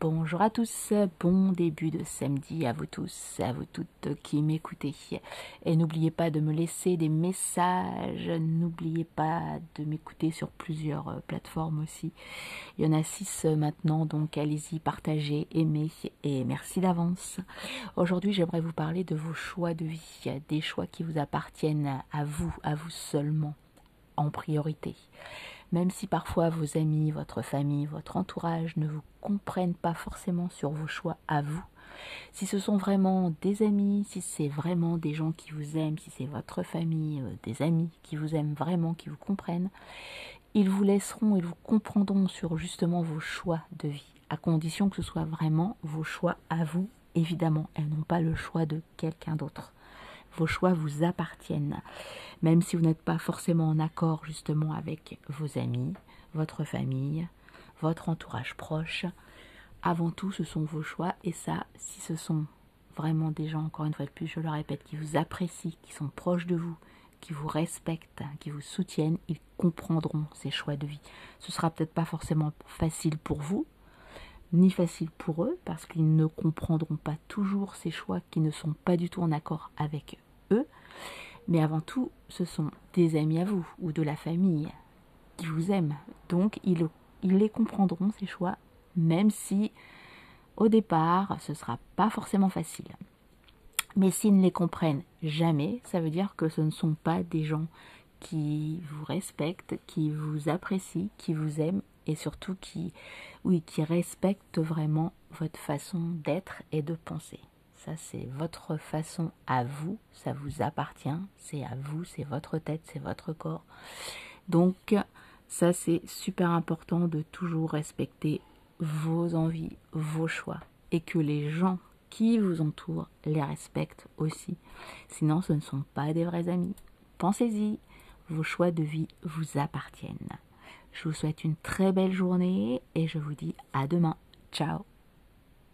Bonjour à tous, bon début de samedi à vous tous, à vous toutes qui m'écoutez. Et n'oubliez pas de me laisser des messages, n'oubliez pas de m'écouter sur plusieurs euh, plateformes aussi. Il y en a six euh, maintenant, donc allez-y, partagez, aimez et merci d'avance. Aujourd'hui, j'aimerais vous parler de vos choix de vie, des choix qui vous appartiennent à vous, à vous seulement, en priorité même si parfois vos amis, votre famille, votre entourage ne vous comprennent pas forcément sur vos choix à vous, si ce sont vraiment des amis, si c'est vraiment des gens qui vous aiment, si c'est votre famille, euh, des amis qui vous aiment vraiment, qui vous comprennent, ils vous laisseront, ils vous comprendront sur justement vos choix de vie, à condition que ce soit vraiment vos choix à vous, évidemment, elles n'ont pas le choix de quelqu'un d'autre. Vos choix vous appartiennent, même si vous n'êtes pas forcément en accord justement avec vos amis, votre famille, votre entourage proche. Avant tout, ce sont vos choix et ça, si ce sont vraiment des gens, encore une fois de plus, je le répète, qui vous apprécient, qui sont proches de vous, qui vous respectent, qui vous soutiennent, ils comprendront ces choix de vie. Ce sera peut-être pas forcément facile pour vous, ni facile pour eux, parce qu'ils ne comprendront pas toujours ces choix qui ne sont pas du tout en accord avec eux. Mais avant tout, ce sont des amis à vous ou de la famille qui vous aiment. Donc, ils, les comprendront, ces choix, même si au départ, ce ne sera pas forcément facile. Mais s'ils ne les comprennent jamais, ça veut dire que ce ne sont pas des gens qui vous respectent, qui vous apprécient, qui vous aiment et surtout qui, oui, qui respectent vraiment votre façon d'être et de penser. Ça, c'est votre façon à vous, ça vous appartient, c'est à vous, c'est votre tête, c'est votre corps. Donc, ça, c'est super important de toujours respecter vos envies, vos choix, et que les gens qui vous entourent les respectent aussi. Sinon, ce ne sont pas des vrais amis. Pensez-y, vos choix de vie vous appartiennent. Je vous souhaite une très belle journée et je vous dis à demain. Ciao